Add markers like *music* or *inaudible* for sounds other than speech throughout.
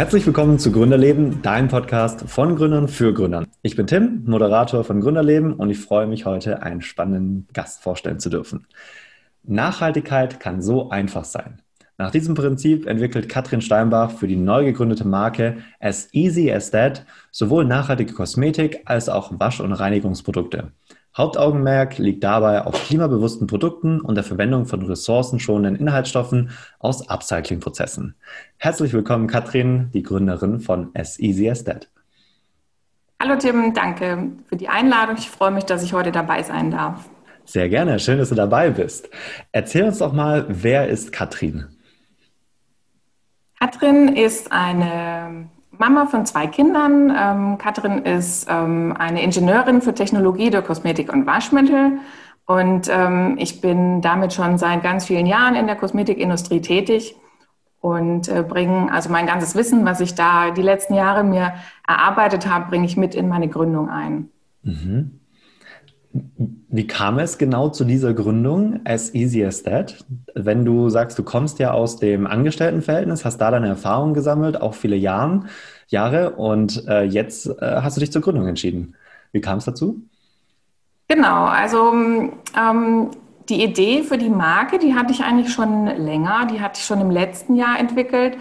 Herzlich willkommen zu Gründerleben, dein Podcast von Gründern für Gründern. Ich bin Tim, Moderator von Gründerleben und ich freue mich heute, einen spannenden Gast vorstellen zu dürfen. Nachhaltigkeit kann so einfach sein. Nach diesem Prinzip entwickelt Katrin Steinbach für die neu gegründete Marke As Easy as That sowohl nachhaltige Kosmetik als auch Wasch- und Reinigungsprodukte. Hauptaugenmerk liegt dabei auf klimabewussten Produkten und der Verwendung von ressourcenschonenden Inhaltsstoffen aus Upcycling-Prozessen. Herzlich willkommen, Katrin, die Gründerin von As Easy as That. Hallo Tim, danke für die Einladung. Ich freue mich, dass ich heute dabei sein darf. Sehr gerne, schön, dass du dabei bist. Erzähl uns doch mal, wer ist Katrin? Katrin ist eine Mama von zwei Kindern. Ähm, Katrin ist ähm, eine Ingenieurin für Technologie der Kosmetik und Waschmittel. Und ähm, ich bin damit schon seit ganz vielen Jahren in der Kosmetikindustrie tätig und äh, bringe also mein ganzes Wissen, was ich da die letzten Jahre mir erarbeitet habe, bringe ich mit in meine Gründung ein. Mhm. Wie kam es genau zu dieser Gründung, as easy as that? Wenn du sagst, du kommst ja aus dem Angestelltenverhältnis, hast da deine Erfahrungen gesammelt, auch viele Jahren, Jahre, und äh, jetzt äh, hast du dich zur Gründung entschieden. Wie kam es dazu? Genau, also ähm, die Idee für die Marke, die hatte ich eigentlich schon länger, die hatte ich schon im letzten Jahr entwickelt.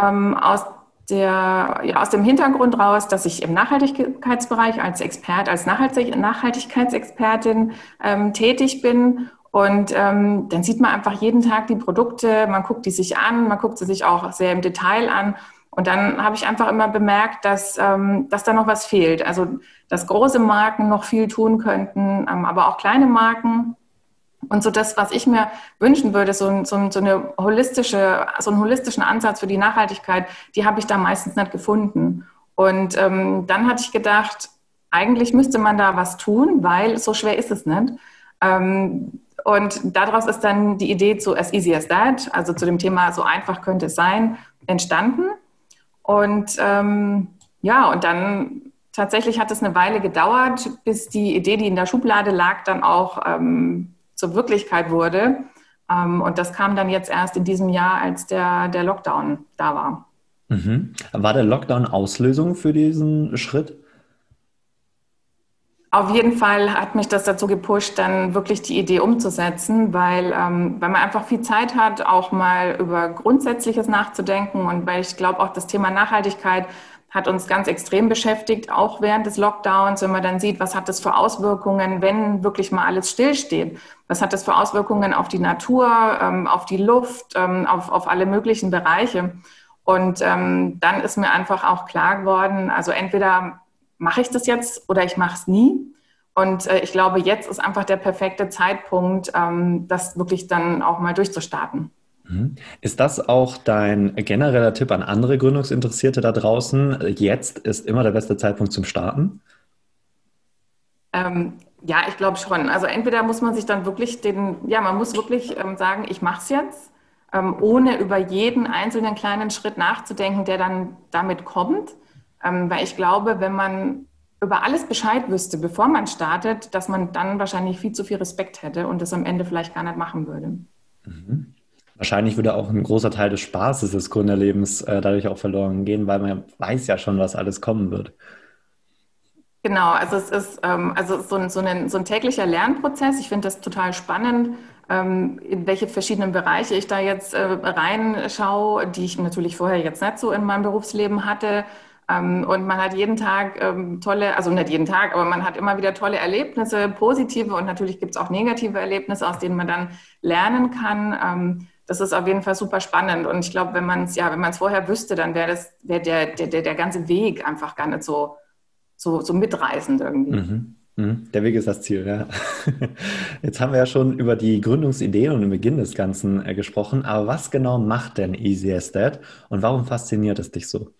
Ähm, aus der, ja, aus dem Hintergrund raus, dass ich im Nachhaltigkeitsbereich als Expert, als Nachhaltig Nachhaltigkeitsexpertin ähm, tätig bin. Und ähm, dann sieht man einfach jeden Tag die Produkte, man guckt die sich an, man guckt sie sich auch sehr im Detail an. Und dann habe ich einfach immer bemerkt, dass, ähm, dass da noch was fehlt. Also, dass große Marken noch viel tun könnten, ähm, aber auch kleine Marken. Und so das, was ich mir wünschen würde, so, so, so, eine holistische, so einen holistischen Ansatz für die Nachhaltigkeit, die habe ich da meistens nicht gefunden. Und ähm, dann hatte ich gedacht, eigentlich müsste man da was tun, weil so schwer ist es nicht. Ähm, und daraus ist dann die Idee zu As Easy as That, also zu dem Thema So einfach könnte es sein, entstanden. Und ähm, ja, und dann tatsächlich hat es eine Weile gedauert, bis die Idee, die in der Schublade lag, dann auch ähm, zur Wirklichkeit wurde. Ähm, und das kam dann jetzt erst in diesem Jahr, als der, der Lockdown da war. Mhm. War der Lockdown Auslösung für diesen Schritt? Auf jeden Fall hat mich das dazu gepusht, dann wirklich die Idee umzusetzen, weil, ähm, weil man einfach viel Zeit hat, auch mal über Grundsätzliches nachzudenken und weil ich glaube, auch das Thema Nachhaltigkeit hat uns ganz extrem beschäftigt, auch während des Lockdowns, wenn man dann sieht, was hat das für Auswirkungen, wenn wirklich mal alles stillsteht. Was hat das für Auswirkungen auf die Natur, ähm, auf die Luft, ähm, auf, auf alle möglichen Bereiche? Und ähm, dann ist mir einfach auch klar geworden, also entweder mache ich das jetzt oder ich mache es nie. Und äh, ich glaube, jetzt ist einfach der perfekte Zeitpunkt, ähm, das wirklich dann auch mal durchzustarten. Mhm. Ist das auch dein genereller Tipp an andere Gründungsinteressierte da draußen? Jetzt ist immer der beste Zeitpunkt zum Starten? Ähm, ja, ich glaube schon. Also entweder muss man sich dann wirklich den, ja, man muss wirklich ähm, sagen, ich mache es jetzt, ähm, ohne über jeden einzelnen kleinen Schritt nachzudenken, der dann damit kommt. Ähm, weil ich glaube, wenn man über alles Bescheid wüsste, bevor man startet, dass man dann wahrscheinlich viel zu viel Respekt hätte und das am Ende vielleicht gar nicht machen würde. Mhm. Wahrscheinlich würde auch ein großer Teil des Spaßes des Gründerlebens äh, dadurch auch verloren gehen, weil man weiß ja schon, was alles kommen wird. Genau, also es ist ähm, also so ein, so, ein, so ein täglicher Lernprozess. Ich finde das total spannend, ähm, in welche verschiedenen Bereiche ich da jetzt äh, reinschaue, die ich natürlich vorher jetzt nicht so in meinem Berufsleben hatte. Ähm, und man hat jeden Tag ähm, tolle, also nicht jeden Tag, aber man hat immer wieder tolle Erlebnisse, positive und natürlich gibt es auch negative Erlebnisse, aus denen man dann lernen kann. Ähm, das ist auf jeden Fall super spannend. Und ich glaube, wenn man es ja, wenn man es vorher wüsste, dann wäre das, wäre der, der, der, ganze Weg einfach gar nicht so, so, so mitreißend irgendwie. Mhm. mhm. Der Weg ist das Ziel, ja. *laughs* Jetzt haben wir ja schon über die Gründungsidee und den Beginn des Ganzen äh, gesprochen. Aber was genau macht denn Easy as That und warum fasziniert es dich so?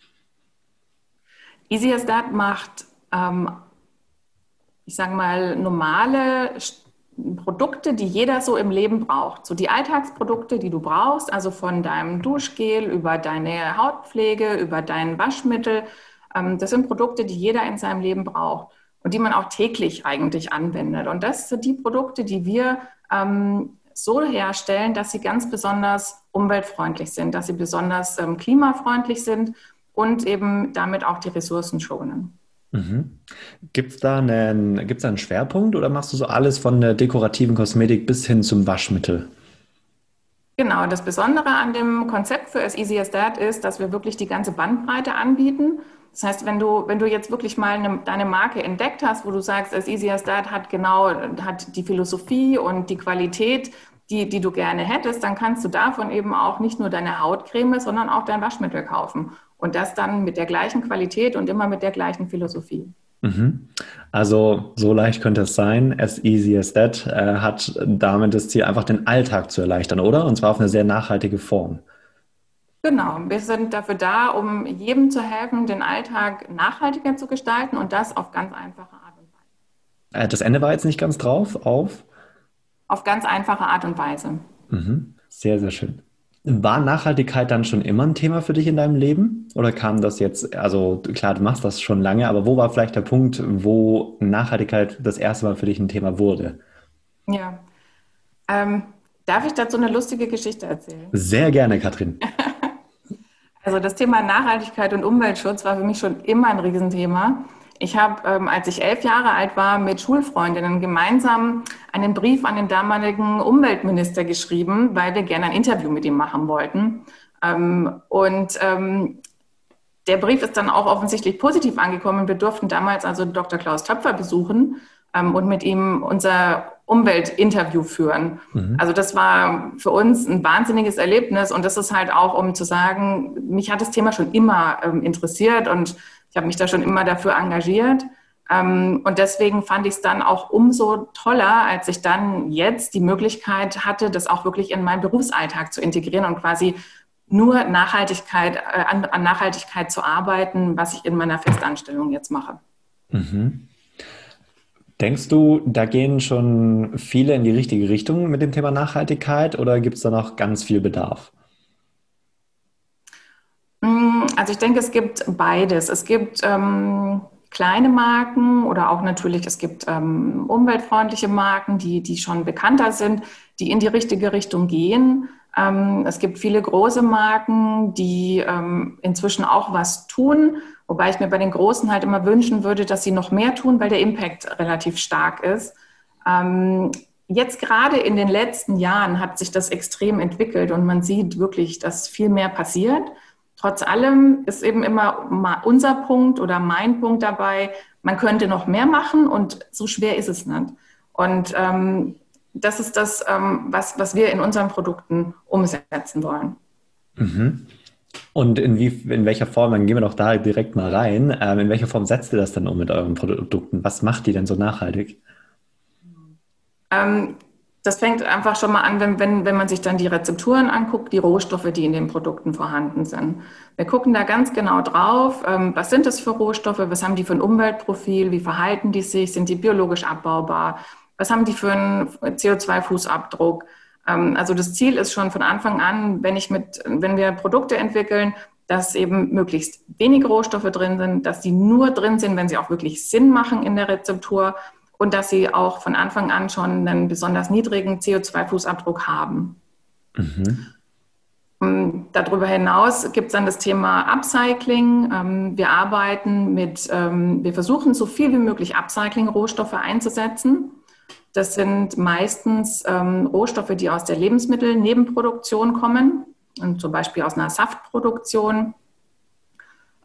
Easy as That macht, ähm, ich sage mal, normale Produkte, die jeder so im Leben braucht. So die Alltagsprodukte, die du brauchst, also von deinem Duschgel über deine Hautpflege, über dein Waschmittel. Ähm, das sind Produkte, die jeder in seinem Leben braucht und die man auch täglich eigentlich anwendet. Und das sind die Produkte, die wir ähm, so herstellen, dass sie ganz besonders umweltfreundlich sind, dass sie besonders ähm, klimafreundlich sind und eben damit auch die Ressourcen schonen. Mhm. Gibt es da, einen, gibt's da einen Schwerpunkt oder machst du so alles von der dekorativen Kosmetik bis hin zum Waschmittel? Genau, das Besondere an dem Konzept für As Easy as That ist, dass wir wirklich die ganze Bandbreite anbieten. Das heißt, wenn du, wenn du jetzt wirklich mal eine, deine Marke entdeckt hast, wo du sagst, As Easy as That hat genau, hat die Philosophie und die Qualität, die, die du gerne hättest, dann kannst du davon eben auch nicht nur deine Hautcreme, sondern auch dein Waschmittel kaufen. Und das dann mit der gleichen Qualität und immer mit der gleichen Philosophie. Mhm. Also so leicht könnte es sein. As easy as that äh, hat damit das Ziel, einfach den Alltag zu erleichtern, oder? Und zwar auf eine sehr nachhaltige Form. Genau, wir sind dafür da, um jedem zu helfen, den Alltag nachhaltiger zu gestalten und das auf ganz einfache Art und Weise. Äh, das Ende war jetzt nicht ganz drauf, auf? Auf ganz einfache Art und Weise. Mhm. Sehr, sehr schön. War Nachhaltigkeit dann schon immer ein Thema für dich in deinem Leben? Oder kam das jetzt, also klar, du machst das schon lange, aber wo war vielleicht der Punkt, wo Nachhaltigkeit das erste Mal für dich ein Thema wurde? Ja. Ähm, darf ich dazu eine lustige Geschichte erzählen? Sehr gerne, Katrin. *laughs* also das Thema Nachhaltigkeit und Umweltschutz war für mich schon immer ein Riesenthema. Ich habe, ähm, als ich elf Jahre alt war, mit Schulfreundinnen gemeinsam einen Brief an den damaligen Umweltminister geschrieben, weil wir gerne ein Interview mit ihm machen wollten. Ähm, und ähm, der Brief ist dann auch offensichtlich positiv angekommen. Wir durften damals also Dr. Klaus Töpfer besuchen ähm, und mit ihm unser Umweltinterview führen. Mhm. Also das war für uns ein wahnsinniges Erlebnis und das ist halt auch, um zu sagen, mich hat das Thema schon immer ähm, interessiert und ich habe mich da schon immer dafür engagiert. Ähm, und deswegen fand ich es dann auch umso toller, als ich dann jetzt die Möglichkeit hatte, das auch wirklich in meinen Berufsalltag zu integrieren und quasi nur Nachhaltigkeit, äh, an, an, Nachhaltigkeit zu arbeiten, was ich in meiner Festanstellung jetzt mache. Mhm. Denkst du, da gehen schon viele in die richtige Richtung mit dem Thema Nachhaltigkeit oder gibt es da noch ganz viel Bedarf? Mm, also ich denke, es gibt beides. Es gibt ähm, kleine Marken oder auch natürlich, es gibt ähm, umweltfreundliche Marken, die, die schon bekannter sind, die in die richtige Richtung gehen. Ähm, es gibt viele große Marken, die ähm, inzwischen auch was tun, wobei ich mir bei den Großen halt immer wünschen würde, dass sie noch mehr tun, weil der Impact relativ stark ist. Ähm, jetzt gerade in den letzten Jahren hat sich das extrem entwickelt und man sieht wirklich, dass viel mehr passiert. Trotz allem ist eben immer unser Punkt oder mein Punkt dabei, man könnte noch mehr machen und so schwer ist es nicht. Und ähm, das ist das, ähm, was, was wir in unseren Produkten umsetzen wollen. Mhm. Und in, wie, in welcher Form, dann gehen wir doch da direkt mal rein, ähm, in welcher Form setzt ihr das dann um mit euren Produkten? Was macht die denn so nachhaltig? Ähm, das fängt einfach schon mal an, wenn, wenn, wenn man sich dann die Rezepturen anguckt, die Rohstoffe, die in den Produkten vorhanden sind. Wir gucken da ganz genau drauf, ähm, was sind das für Rohstoffe, was haben die für ein Umweltprofil, wie verhalten die sich, sind die biologisch abbaubar, was haben die für einen CO2-Fußabdruck. Ähm, also das Ziel ist schon von Anfang an, wenn, ich mit, wenn wir Produkte entwickeln, dass eben möglichst wenig Rohstoffe drin sind, dass die nur drin sind, wenn sie auch wirklich Sinn machen in der Rezeptur und dass sie auch von Anfang an schon einen besonders niedrigen CO2-Fußabdruck haben. Mhm. Ähm, darüber hinaus gibt es dann das Thema Upcycling. Ähm, wir arbeiten mit, ähm, wir versuchen so viel wie möglich Upcycling-Rohstoffe einzusetzen. Das sind meistens Rohstoffe, die aus der Lebensmittelnebenproduktion kommen, und zum Beispiel aus einer Saftproduktion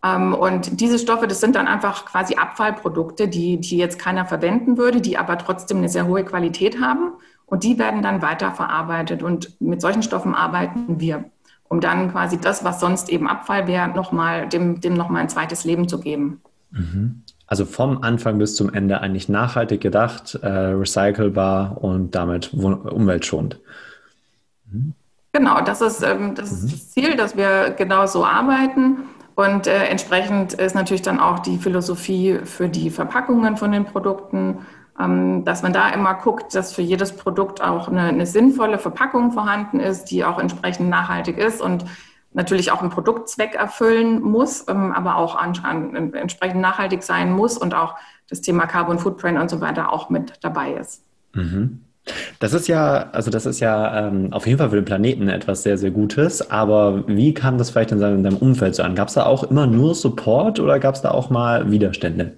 und diese Stoffe, das sind dann einfach quasi Abfallprodukte, die, die jetzt keiner verwenden würde, die aber trotzdem eine sehr hohe Qualität haben. Und die werden dann weiterverarbeitet. Und mit solchen Stoffen arbeiten wir, um dann quasi das, was sonst eben Abfall wäre, noch mal, dem, dem nochmal ein zweites Leben zu geben. Mhm. Also vom Anfang bis zum Ende eigentlich nachhaltig gedacht, äh, recycelbar und damit umweltschonend. Mhm. Genau, das ist, ähm, das, mhm. das Ziel, dass wir genau so arbeiten. Und äh, entsprechend ist natürlich dann auch die Philosophie für die Verpackungen von den Produkten, ähm, dass man da immer guckt, dass für jedes Produkt auch eine, eine, sinnvolle Verpackung vorhanden ist, die auch entsprechend nachhaltig ist und natürlich auch einen Produktzweck erfüllen muss, ähm, aber auch an, an, entsprechend nachhaltig sein muss und auch das Thema Carbon Footprint und so weiter auch mit dabei ist. Mhm. Das ist ja, also das ist ja ähm, auf jeden Fall für den Planeten etwas sehr, sehr Gutes. Aber wie kam das vielleicht in seinem, in deinem Umfeld so an? Gab es da auch immer nur Support oder gab es da auch mal Widerstände?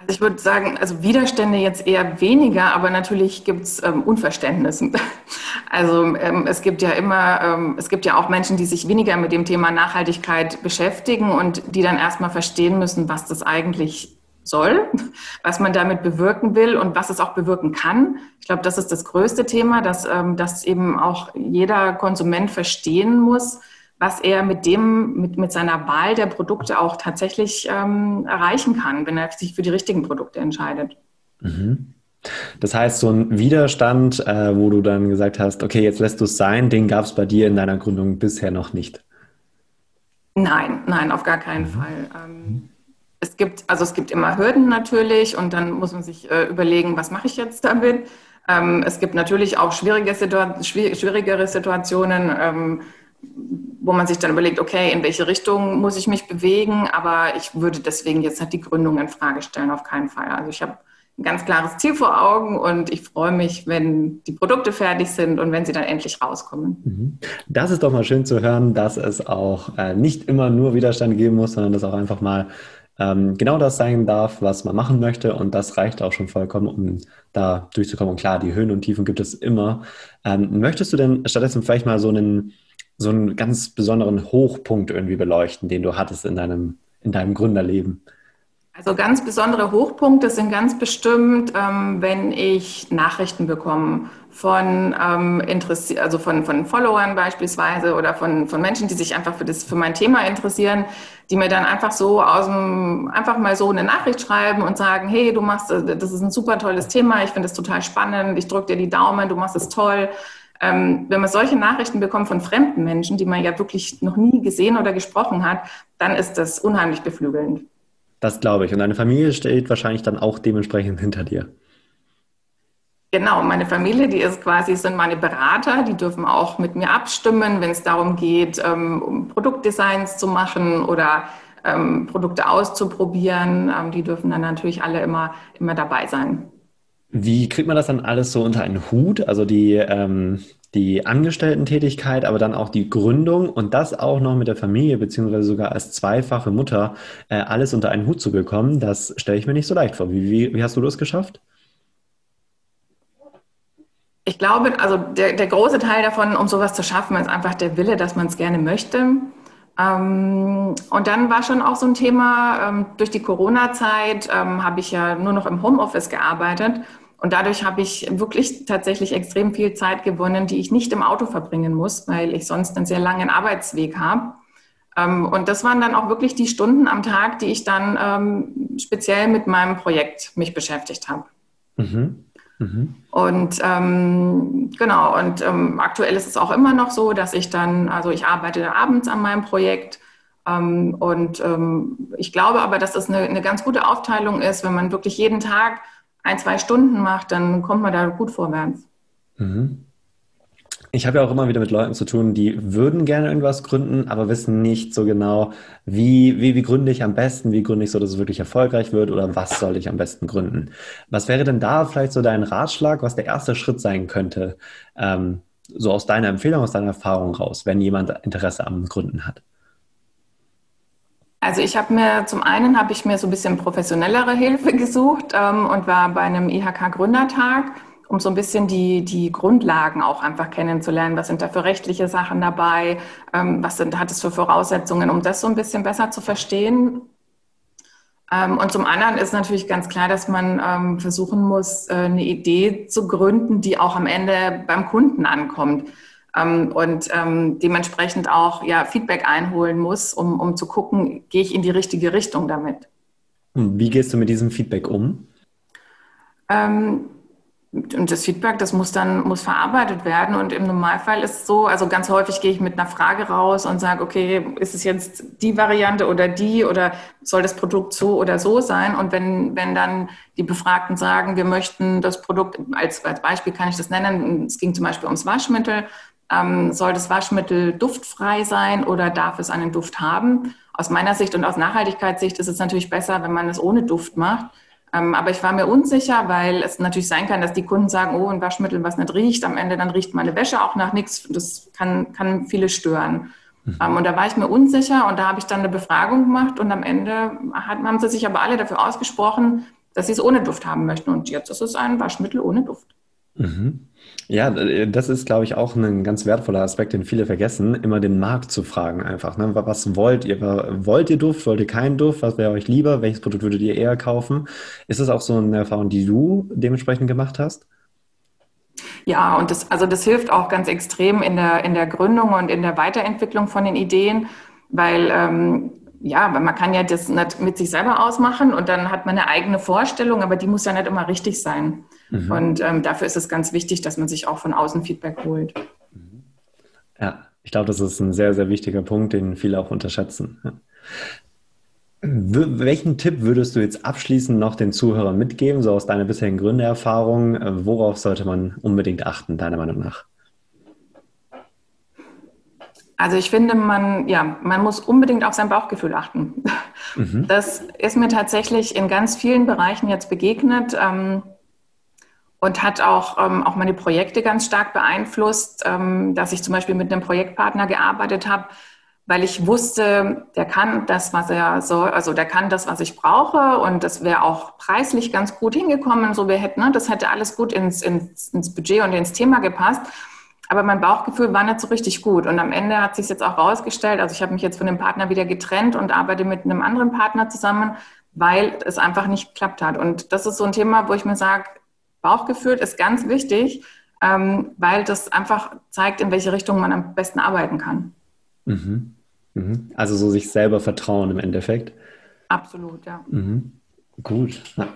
Also ich würde sagen, also Widerstände jetzt eher weniger, aber natürlich gibt es ähm, Unverständnis. *laughs* Also ähm, es gibt ja immer, ähm, es gibt ja auch Menschen, die sich weniger mit dem Thema Nachhaltigkeit beschäftigen und die dann erstmal verstehen müssen, was das eigentlich soll, was man damit bewirken will und was es auch bewirken kann. Ich glaube, das ist das größte Thema, dass, ähm, dass eben auch jeder Konsument verstehen muss, was er mit dem, mit, mit seiner Wahl der Produkte auch tatsächlich ähm, erreichen kann, wenn er sich für die richtigen Produkte entscheidet. Mhm. Das heißt, so ein Widerstand, äh, wo du dann gesagt hast, okay, jetzt lässt du es sein, den gab es bei dir in deiner Gründung bisher noch nicht. Nein, nein, auf gar keinen mhm. Fall. Ähm, es gibt, also es gibt immer Hürden natürlich und dann muss man sich äh, überlegen, was mache ich jetzt damit. Ähm, es gibt natürlich auch schwierige Situa schwierigere Situationen. Ähm, wo man sich dann überlegt, okay, in welche Richtung muss ich mich bewegen, aber ich würde deswegen jetzt nicht die Gründung in Frage stellen, auf keinen Fall. Also ich habe ein ganz klares Ziel vor Augen und ich freue mich, wenn die Produkte fertig sind und wenn sie dann endlich rauskommen. Mhm. Das ist doch mal schön zu hören, dass es auch äh, nicht immer nur Widerstand geben muss, sondern dass auch einfach mal ähm, genau das sein darf, was man machen möchte und das reicht auch schon vollkommen, um da durchzukommen. Und klar, die Höhen und Tiefen gibt es immer. Ähm, möchtest du denn stattdessen vielleicht mal so einen so einen ganz besonderen Hochpunkt irgendwie beleuchten, den du hattest in deinem, in deinem Gründerleben? Also ganz besondere Hochpunkte sind ganz bestimmt, ähm, wenn ich Nachrichten bekomme von ähm, Interessi also von, von Followern beispielsweise oder von, von Menschen, die sich einfach für das für mein Thema interessieren, die mir dann einfach so aus dem einfach mal so eine Nachricht schreiben und sagen, hey, du machst das ist ein super tolles Thema, ich finde es total spannend, ich drücke dir die Daumen, du machst es toll. Ähm, wenn man solche Nachrichten bekommt von fremden Menschen, die man ja wirklich noch nie gesehen oder gesprochen hat, dann ist das unheimlich beflügelnd. Das glaube ich. Und deine Familie steht wahrscheinlich dann auch dementsprechend hinter dir. Genau, meine Familie, die ist quasi, sind meine Berater, die dürfen auch mit mir abstimmen, wenn es darum geht, ähm, um Produktdesigns zu machen oder ähm, Produkte auszuprobieren. Ähm, die dürfen dann natürlich alle immer, immer dabei sein. Wie kriegt man das dann alles so unter einen Hut? Also die, ähm, die Angestellten-Tätigkeit, aber dann auch die Gründung und das auch noch mit der Familie, beziehungsweise sogar als zweifache Mutter, äh, alles unter einen Hut zu bekommen, das stelle ich mir nicht so leicht vor. Wie, wie, wie hast du das geschafft? Ich glaube, also der, der große Teil davon, um sowas zu schaffen, ist einfach der Wille, dass man es gerne möchte. Ähm, und dann war schon auch so ein Thema, ähm, durch die Corona-Zeit ähm, habe ich ja nur noch im Homeoffice gearbeitet. Und dadurch habe ich wirklich tatsächlich extrem viel Zeit gewonnen, die ich nicht im Auto verbringen muss, weil ich sonst einen sehr langen Arbeitsweg habe. und das waren dann auch wirklich die Stunden am Tag, die ich dann speziell mit meinem Projekt mich beschäftigt habe. Mhm. Mhm. Und ähm, genau, und ähm, aktuell ist es auch immer noch so, dass ich dann, also ich arbeite abends an meinem Projekt ähm, und ähm, ich glaube aber, dass das eine, eine ganz gute Aufteilung ist, wenn man wirklich jeden Tag ein, zwei Stunden macht, dann kommt man da gut vorwärts. Mhm. Ich habe ja auch immer wieder mit Leuten zu tun, die würden gerne irgendwas gründen, aber wissen nicht so genau, wie, wie, wie gründe ich am besten, wie gründe ich so, dass es wirklich erfolgreich wird oder was soll ich am besten gründen. Was wäre denn da vielleicht so dein Ratschlag, was der erste Schritt sein könnte, ähm, so aus deiner Empfehlung, aus deiner Erfahrung raus, wenn jemand Interesse am Gründen hat? Also ich habe mir, zum einen habe ich mir so ein bisschen professionellere Hilfe *laughs* gesucht ähm, und war bei einem IHK Gründertag um so ein bisschen die, die Grundlagen auch einfach kennenzulernen. Was sind da für rechtliche Sachen dabei? Ähm, was sind, hat es für Voraussetzungen, um das so ein bisschen besser zu verstehen? Ähm, und zum anderen ist natürlich ganz klar, dass man ähm, versuchen muss, äh, eine Idee zu gründen, die auch am Ende beim Kunden ankommt. Und dementsprechend auch ja, Feedback einholen muss, um, um zu gucken, gehe ich in die richtige Richtung damit. Wie gehst du mit diesem Feedback um? Ähm, und das Feedback, das muss dann muss verarbeitet werden. Und im Normalfall ist es so, also ganz häufig gehe ich mit einer Frage raus und sage, okay, ist es jetzt die Variante oder die oder soll das Produkt so oder so sein? Und wenn, wenn dann die Befragten sagen, wir möchten das Produkt, als, als Beispiel kann ich das nennen, es ging zum Beispiel ums Waschmittel, ähm, soll das Waschmittel duftfrei sein oder darf es einen Duft haben? Aus meiner Sicht und aus Nachhaltigkeitssicht ist es natürlich besser, wenn man es ohne Duft macht aber ich war mir unsicher, weil es natürlich sein kann, dass die Kunden sagen, oh, ein Waschmittel, was nicht riecht, am Ende dann riecht meine Wäsche auch nach nichts. Das kann, kann viele stören. Mhm. Ähm, und da war ich mir unsicher und da habe ich dann eine Befragung gemacht und am Ende hat, haben sie sich aber alle dafür ausgesprochen, dass sie es ohne Duft haben möchten. Und jetzt ist es ein Waschmittel ohne Duft. Mhm. Ja, äh, das ist, glaube ich, auch ein ganz wertvoller Aspekt, den viele vergessen, immer den Markt zu fragen einfach. Ne? Was wollt ihr? Wollt ihr Duft? Wollt ihr keinen Duft? Was wäre euch lieber? Welches Produkt würdet ihr eher kaufen? Ist das auch so eine Erfahrung, die du dementsprechend gemacht hast? Ja, und das, also das hilft auch ganz extrem in der, in der Gründung und in der Weiterentwicklung von den Ideen, weil ähm, ja, weil man kann ja das nicht mit sich selber ausmachen und dann hat man eine eigene Vorstellung, aber die muss ja nicht immer richtig sein. Mhm. Und ähm, dafür ist es ganz wichtig, dass man sich auch von außen Feedback holt. Ja, ich glaube, das ist ein sehr, sehr wichtiger Punkt, den viele auch unterschätzen. Ja. Welchen Tipp würdest du jetzt abschließend noch den Zuhörern mitgeben, so aus deiner bisherigen Gründererfahrung? Äh, worauf sollte man unbedingt achten, deiner Meinung nach? Also ich finde, man, ja, man muss unbedingt auf sein Bauchgefühl achten. Mhm. Das ist mir tatsächlich in ganz vielen Bereichen jetzt begegnet ähm, und hat auch, ähm, auch meine Projekte ganz stark beeinflusst, ähm, dass ich zum Beispiel mit einem Projektpartner gearbeitet habe, weil ich wusste, der kann das, was er soll, also der kann das, was ich brauche und das wäre auch preislich ganz gut hingekommen, so wir hätten, ne, das hätte alles gut ins, ins, ins Budget und ins Thema gepasst. Aber mein Bauchgefühl war nicht so richtig gut. Und am Ende hat sich jetzt auch rausgestellt, also ich habe mich jetzt von dem Partner wieder getrennt und arbeite mit einem anderen Partner zusammen, weil es einfach nicht geklappt hat. Und das ist so ein Thema, wo ich mir sage, Bauchgefühl ist ganz wichtig, ähm, weil das einfach zeigt, in welche Richtung man am besten arbeiten kann. Mhm. Mhm. Also so sich selber vertrauen im Endeffekt. Absolut, ja. Mhm. Gut. Ja.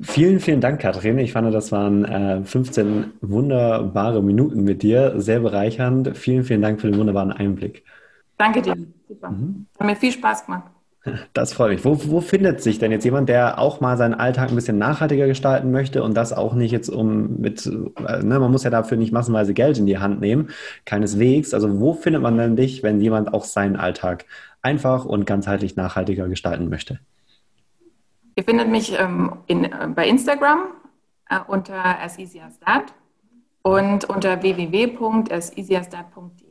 Vielen, vielen Dank, Katrin. Ich fand, das waren äh, 15 wunderbare Minuten mit dir. Sehr bereichernd. Vielen, vielen Dank für den wunderbaren Einblick. Danke dir. Super. Mhm. Hat mir viel Spaß gemacht. Das freut mich. Wo, wo findet sich denn jetzt jemand, der auch mal seinen Alltag ein bisschen nachhaltiger gestalten möchte und das auch nicht jetzt um mit, äh, ne, man muss ja dafür nicht massenweise Geld in die Hand nehmen, keineswegs. Also wo findet man denn dich, wenn jemand auch seinen Alltag einfach und ganzheitlich nachhaltiger gestalten möchte? Ihr findet mich ähm, in, äh, bei Instagram äh, unter as easy as that und unter www.aseasyasdat.de.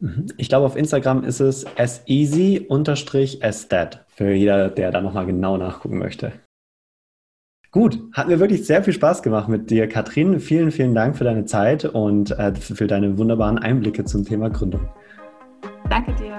Mhm. Ich glaube, auf Instagram ist es as easy as that für jeder, der da nochmal genau nachgucken möchte. Gut, hat mir wirklich sehr viel Spaß gemacht mit dir, Katrin. Vielen, vielen Dank für deine Zeit und äh, für deine wunderbaren Einblicke zum Thema Gründung. Danke dir.